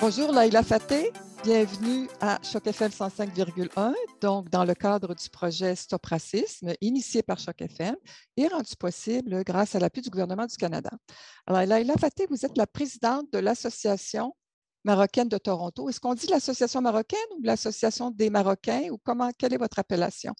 Bonjour Laïla Faté, bienvenue à Choc FM 105,1, donc dans le cadre du projet Stop Racisme, initié par Choc FM et rendu possible grâce à l'appui du gouvernement du Canada. Alors Laïla Faté, vous êtes la présidente de l'Association marocaine de Toronto. Est-ce qu'on dit l'Association marocaine ou l'Association des Marocains ou comment, quelle est votre appellation?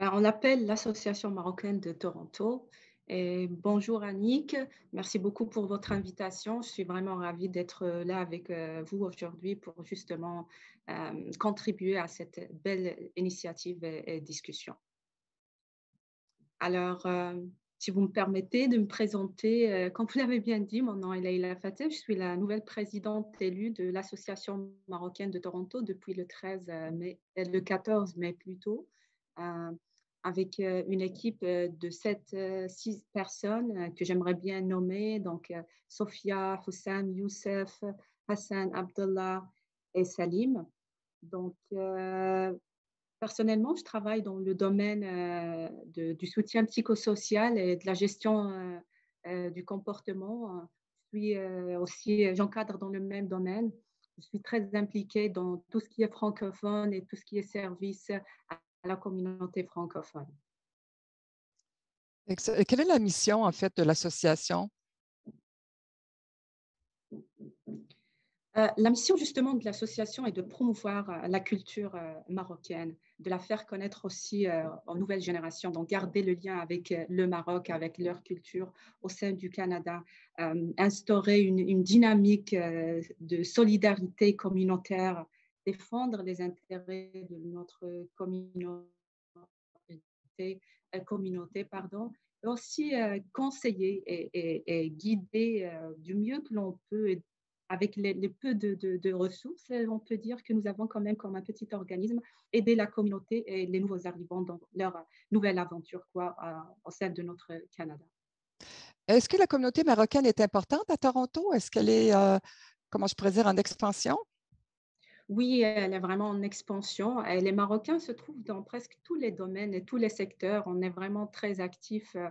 Ben, on appelle l'Association marocaine de Toronto. Bonjour Annick, merci beaucoup pour votre invitation. Je suis vraiment ravie d'être là avec euh, vous aujourd'hui pour justement euh, contribuer à cette belle initiative et, discussion. Alors, euh, si vous me permettez de me présenter, comme vous l'avez bien dit, mon nom est Leïla Fateh, je suis la nouvelle présidente élue de l'Association marocaine de Toronto depuis le 13 mai, le 14 mai plutôt avec euh, une équipe euh, de 7, 6 euh, personnes que j'aimerais bien nommer. Donc, Sophia, Houssam, Youssef, Hassan, Abdullah et Salim. Donc, personnellement, je travaille dans le domaine du soutien psychosocial et de la gestion du comportement. Suis aussi, j'encadre dans le même domaine. Je suis très impliquée dans tout ce qui est francophone et tout ce qui est service la communauté francophone. Quelle est la mission en fait de l'association? Euh, la mission justement de l'association est de promouvoir euh, la culture euh, marocaine, de la faire connaître aussi aux nouvelles générations, donc garder le lien avec le Maroc, avec leur culture au sein du Canada, instaurer une, une dynamique de solidarité communautaire défendre les intérêts de notre communauté, euh, communauté pardon, et aussi euh, conseiller et, guider euh, du mieux que l'on peut avec les, peu de, ressources, on peut dire que nous avons quand même comme un petit organisme aidé la communauté et les nouveaux arrivants dans leur nouvelle aventure au sein de notre Canada. Est-ce que la communauté marocaine est importante à Toronto? Est-ce qu'elle est, comment je pourrais dire, en expansion? Oui, elle est vraiment en expansion. Et les Marocains se trouvent dans presque tous les domaines et tous les secteurs. On est vraiment très actifs euh,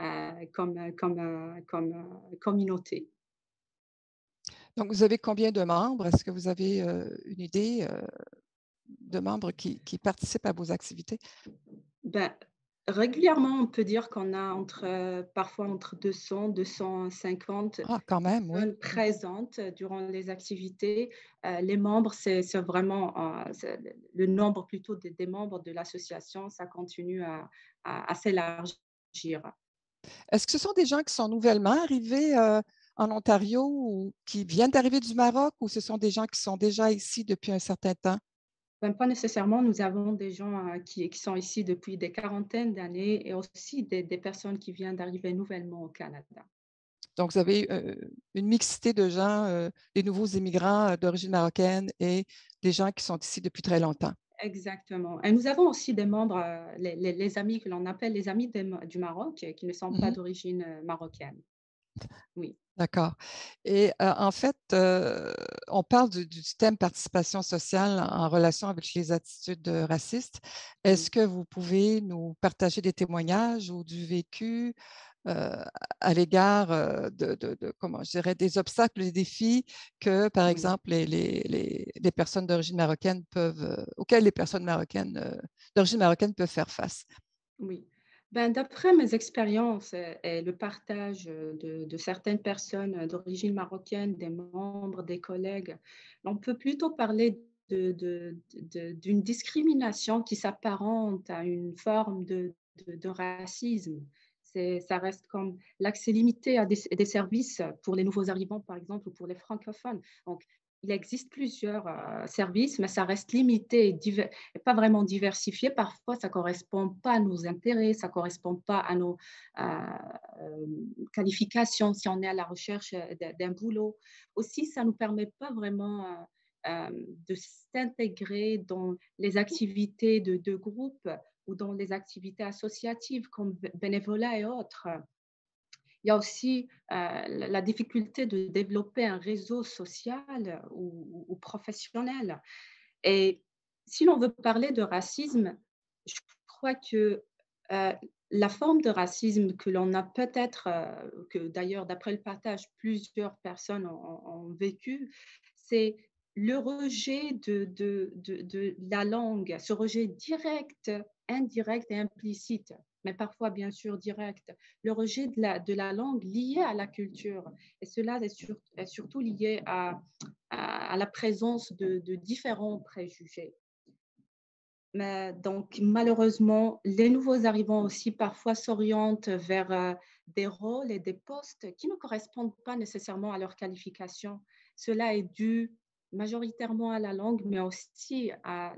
euh, comme, comme, euh, comme communauté. Donc, vous avez combien de membres? Est-ce que vous avez une idée de membres qui, qui, participent à vos activités? Ben, Régulièrement, on peut dire qu'on a entre, euh, parfois entre 200, 250 ah, quand même, personnes présentes durant les activités. Euh, les membres, c'est vraiment euh, le nombre plutôt des, membres de l'association, ça continue à, à, s'élargir. Est-ce que ce sont des gens qui sont nouvellement arrivés en Ontario ou qui viennent d'arriver du Maroc ou ce sont des gens qui sont déjà ici depuis un certain temps? Pas nécessairement. Nous avons des gens euh, qui, qui, sont ici depuis des quarantaines d'années et aussi des, des, personnes qui viennent d'arriver nouvellement au Canada. Donc, vous avez euh, une mixité de gens, euh, des nouveaux immigrants d'origine marocaine et des gens qui sont ici depuis très longtemps. Exactement. Et nous avons aussi des membres, les, les, amis que l'on appelle les amis du Maroc, qui ne sont pas mmh d'origine marocaine. Oui. D'accord. Et en fait, on parle du, thème participation sociale en relation avec les attitudes racistes. Est-ce que vous pouvez nous partager des témoignages ou du vécu à l'égard de, comment je dirais, des obstacles, des défis que, par exemple, les, les, les, personnes d'origine marocaine peuvent, auxquels les personnes marocaines d'origine marocaine peuvent faire face? Oui. Ben, D'après mes expériences et, le partage de, certaines personnes d'origine marocaine, des membres, des collègues, on peut plutôt parler d'une discrimination qui s'apparente à une forme de, racisme. Ça reste comme l'accès limité à des, services pour les nouveaux arrivants, par exemple, ou pour les francophones. Il existe plusieurs euh, services, mais ça reste limité et, pas vraiment diversifié. Parfois, ça ne correspond pas à nos intérêts, ça ne correspond pas à nos euh, euh, qualifications si on est à la recherche d'un boulot. Aussi, ça ne nous permet pas vraiment de s'intégrer dans les activités de, de groupe ou dans les activités associatives comme bénévolat et autres. Il y a aussi euh, la difficulté de développer un réseau social ou, professionnel. Et si l'on veut parler de racisme, je crois que euh, la forme de racisme que l'on a peut-être, euh, que d'ailleurs d'après le partage, plusieurs personnes ont, vécu, c'est le rejet de, de, la langue, ce rejet direct, indirect et implicite, mais parfois bien sûr direct, le rejet de la, de la langue lié à la culture. Et cela est, surtout lié à, à, la présence de, différents préjugés. Mais donc, malheureusement, les nouveaux arrivants aussi parfois s'orientent vers euh, des rôles et des postes qui ne correspondent pas nécessairement à leur qualification. Cela est dû majoritairement à la langue, mais aussi à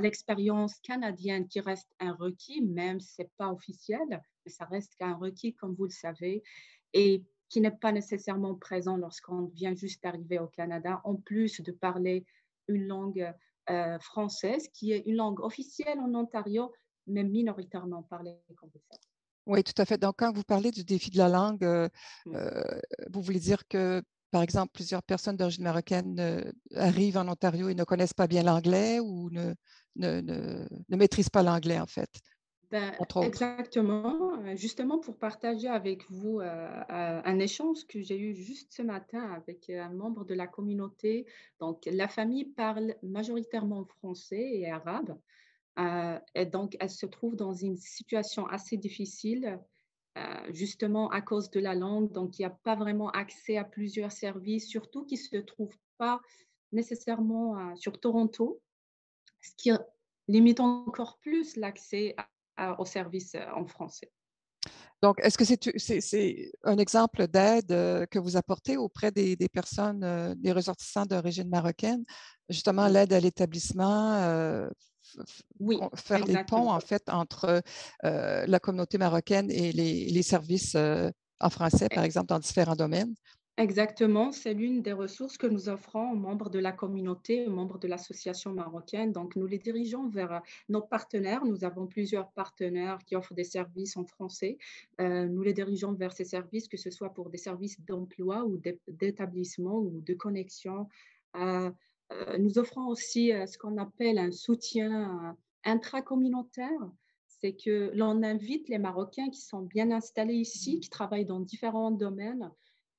l'expérience canadienne qui reste un requis, même si ce n'est pas officiel, mais ça reste un requis, comme vous le savez, et qui n'est pas nécessairement présent lorsqu'on vient juste d'arriver au Canada, en plus de parler une langue euh, française, qui est une langue officielle en Ontario, mais minoritairement parlée, comme vous le savez. Oui, tout à fait. Donc, quand vous parlez du défi de la langue, euh, euh, vous voulez dire que par exemple, plusieurs personnes d'origine marocaine euh, arrivent en Ontario et ne connaissent pas bien l'anglais ou ne, ne, ne, maîtrisent pas l'anglais, en fait. Ben, exactement. Euh, justement, pour partager avec vous euh, un échange que j'ai eu juste ce matin avec un membre de la communauté. Donc, la famille parle majoritairement français et arabe. et donc, elle se trouve dans une situation assez difficile justement à cause de la langue. Donc, il n'y a pas vraiment accès à plusieurs services, surtout qui ne se trouvent pas nécessairement euh, sur Toronto, ce qui limite encore plus l'accès aux services euh, en français. Donc, est-ce que c'est un exemple d'aide que vous apportez auprès des, personnes, des ressortissants d'origine marocaine, justement l'aide à l'établissement, oui, faire des ponts en fait entre la communauté marocaine et les, services en français, par exemple, dans différents domaines. Exactement, c'est l'une des ressources que nous offrons aux membres de la communauté, aux membres de l'association marocaine. Donc, nous les dirigeons vers nos partenaires. Nous avons plusieurs partenaires qui offrent des services en français. nous les dirigeons vers ces services, que ce soit pour des services d'emploi ou d'établissement ou de connexion. Euh, nous offrons aussi euh, ce qu'on appelle un soutien euh, intracommunautaire. C'est que l'on invite les Marocains qui sont bien installés ici, qui travaillent dans différents domaines,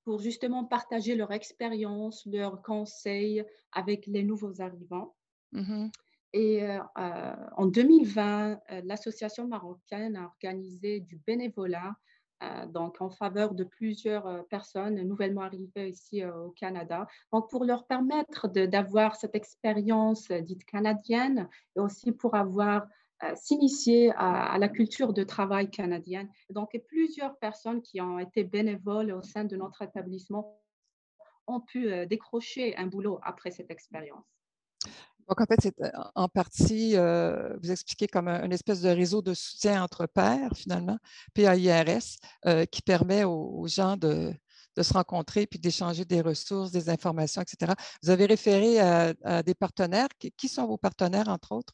pour justement partager leur expérience, leurs conseils avec les nouveaux arrivants. Mmh Et en 2020, l'association marocaine a organisé du bénévolat euh, donc en faveur de plusieurs euh, personnes nouvellement arrivées ici euh, au Canada. Donc pour leur permettre d'avoir cette expérience dite canadienne et aussi pour avoir s'initier à, la culture de travail canadienne. Donc, plusieurs personnes qui ont été bénévoles au sein de notre établissement ont pu décrocher un boulot après cette expérience. Donc, en fait, c'est euh, en partie, euh, vous expliquez comme un, espèce de réseau de soutien entre pairs, finalement, PAIRS, euh, qui permet aux, gens de, se rencontrer puis d'échanger des ressources, des informations, etc. Vous avez référé à, des partenaires. Qui, sont vos partenaires, entre autres?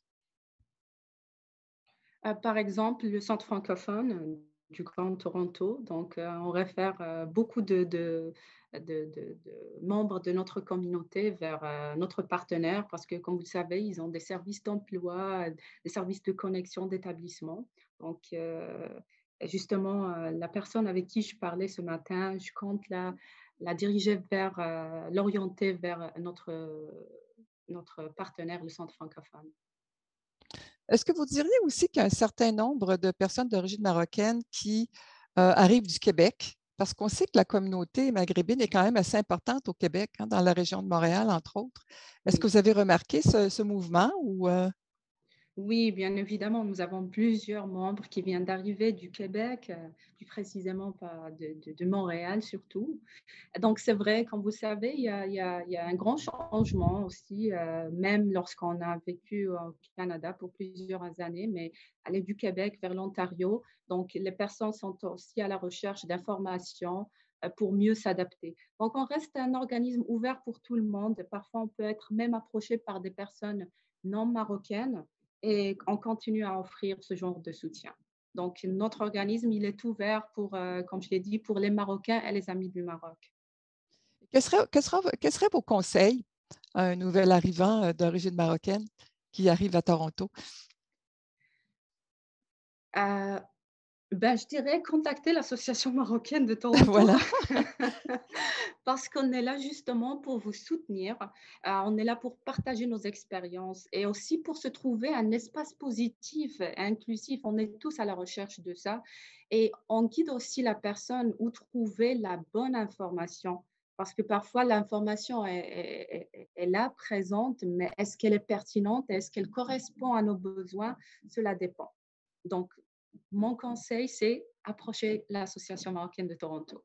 par exemple, le Centre francophone du Grand Toronto. Donc, on réfère beaucoup de, membres de notre communauté vers euh, notre partenaire parce que, comme vous le savez, ils ont des services d'emploi, des services de connexion d'établissement. Donc, euh, justement, euh, la personne avec qui je parlais ce matin, je compte la, la diriger vers, l'orienter vers notre, notre partenaire, le Centre francophone. Est-ce que vous diriez aussi qu'il y a un certain nombre de personnes d'origine marocaine qui arrivent du Québec parce qu'on sait que la communauté maghrébine est quand même assez importante au Québec, hein, dans la région de Montréal, entre autres. Est-ce que vous avez remarqué ce, mouvement ou euh? Oui, bien évidemment, nous avons plusieurs membres qui viennent d'arriver du Québec, euh, plus précisément de, Montréal surtout. Donc c'est vrai, comme vous savez, il y a, un grand changement aussi, euh, même lorsqu'on a vécu au Canada pour plusieurs années, mais aller du Québec vers l'Ontario. Donc les personnes sont aussi à la recherche d'informations euh, pour mieux s'adapter. Donc on reste un organisme ouvert pour tout le monde. Parfois on peut être même approché par des personnes non marocaines et on continue à offrir ce genre de soutien. Donc, notre organisme, il est ouvert pour, euh, comme je l'ai dit, pour les Marocains et les amis du Maroc. Quels seraient, seraient vos conseils à un nouvel arrivant euh, d'origine marocaine qui arrive à Toronto? Euh, Ben, je dirais contacter l'association marocaine de Toronto. Voilà. Parce qu'on est là justement pour vous soutenir. Euh, on est là pour partager nos expériences et aussi pour se trouver un espace positif, inclusif. On est tous à la recherche de ça. Et on guide aussi la personne où trouver la bonne information. Parce que parfois, l'information est, est, là, présente, mais est-ce qu'elle est pertinente? Est-ce qu'elle correspond à nos besoins? Cela dépend. Donc, mon conseil, c'est approcher l'Association marocaine de Toronto.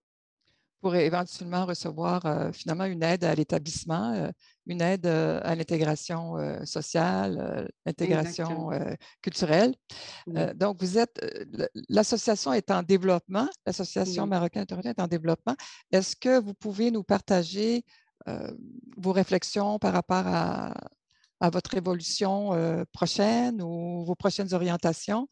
Pour éventuellement recevoir euh, finalement une aide à l'établissement, euh, une aide euh, à l'intégration sociale, l'intégration culturelle. donc, vous êtes, l'association est en développement, l'Association marocaine de Toronto est en développement. Est-ce que vous pouvez nous partager vos réflexions par rapport à, à votre évolution prochaine ou vos prochaines orientations?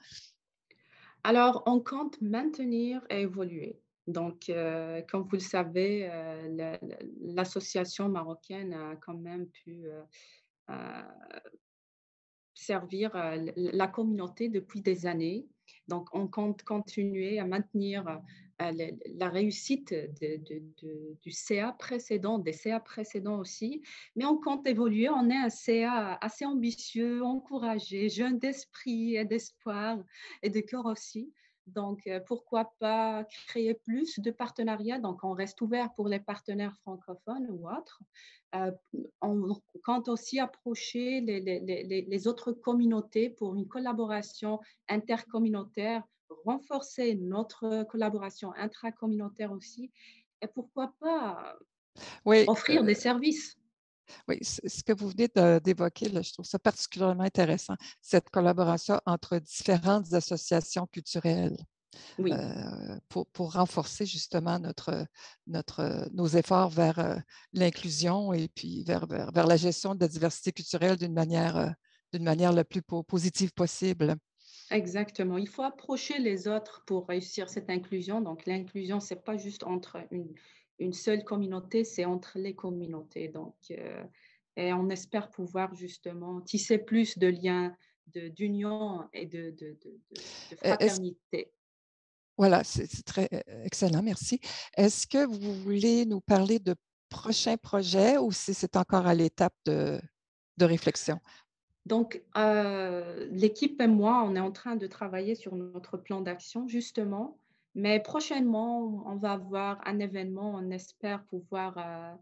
Alors, on compte maintenir et évoluer. Donc, euh, comme vous le savez, euh, l'association marocaine a quand même pu euh, servir la communauté depuis des années. Donc, on compte continuer à maintenir la réussite du CA précédent, des CA précédents aussi, mais on compte évoluer. On est un CA assez ambitieux, encouragé, jeune d'esprit et d'espoir et de cœur aussi. Donc, euh, pourquoi pas créer plus de partenariats? Donc, on reste ouvert pour les partenaires francophones ou autres. Euh, on compte aussi approcher les, autres communautés pour une collaboration intercommunautaire, renforcer notre collaboration intracommunautaire aussi. Et pourquoi pas offrir des euh, services? Oui, ce que vous venez d'évoquer, je trouve ça particulièrement intéressant, cette collaboration entre différentes associations culturelles. Euh, pour, renforcer justement notre, notre, nos efforts vers euh, l'inclusion et puis vers, vers, la gestion de la diversité culturelle d'une manière, euh, d'une manière la plus positive possible. Exactement. Il faut approcher les autres pour réussir cette inclusion. Donc, l'inclusion, ce n'est pas juste entre une, une seule communauté, c'est entre les communautés. Donc, euh, et on espère pouvoir justement tisser plus de liens d'union et de, de, de, de fraternité. Voilà, c'est très euh, excellent, merci. Est-ce que vous voulez nous parler de prochains projets ou si c'est encore à l'étape de, réflexion? Donc, euh, l'équipe et moi, on est en train de travailler sur notre plan d'action, justement. Mais prochainement, on va avoir un événement, on espère pouvoir euh,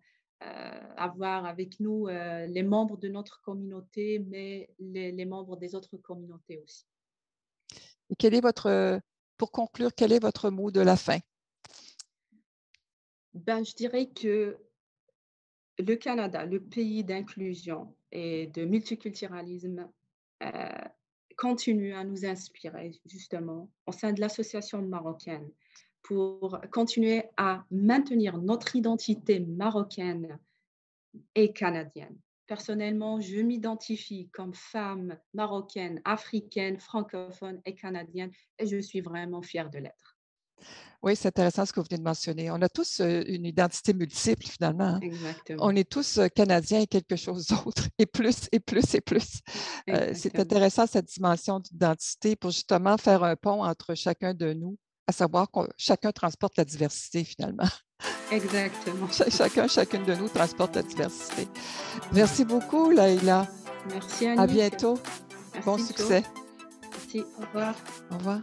euh, avoir avec nous les membres de notre communauté, mais les, membres des autres communautés aussi. Et quel est votre, pour conclure, quel est votre mot de la fin? Ben, je dirais que le Canada, le pays d'inclusion et de multiculturalisme, continue à nous inspirer justement au sein de l'association marocaine pour continuer à maintenir notre identité marocaine et canadienne. Personnellement, je m'identifie comme femme marocaine, africaine, francophone et canadienne et je suis vraiment fière de l'être. Oui, c'est intéressant ce que vous venez de mentionner. On a tous une identité multiple finalement. Hein. Exactement. On est tous Canadiens et quelque chose d'autre, et plus, et plus, et plus. Euh, c'est intéressant cette dimension d'identité pour justement faire un pont entre chacun de nous, à savoir que chacun transporte la diversité finalement. Exactement. chacun, chacune de nous transporte la diversité. Merci beaucoup, Laïla. Merci, À bientôt. bon succès. Merci. Au revoir. Au revoir.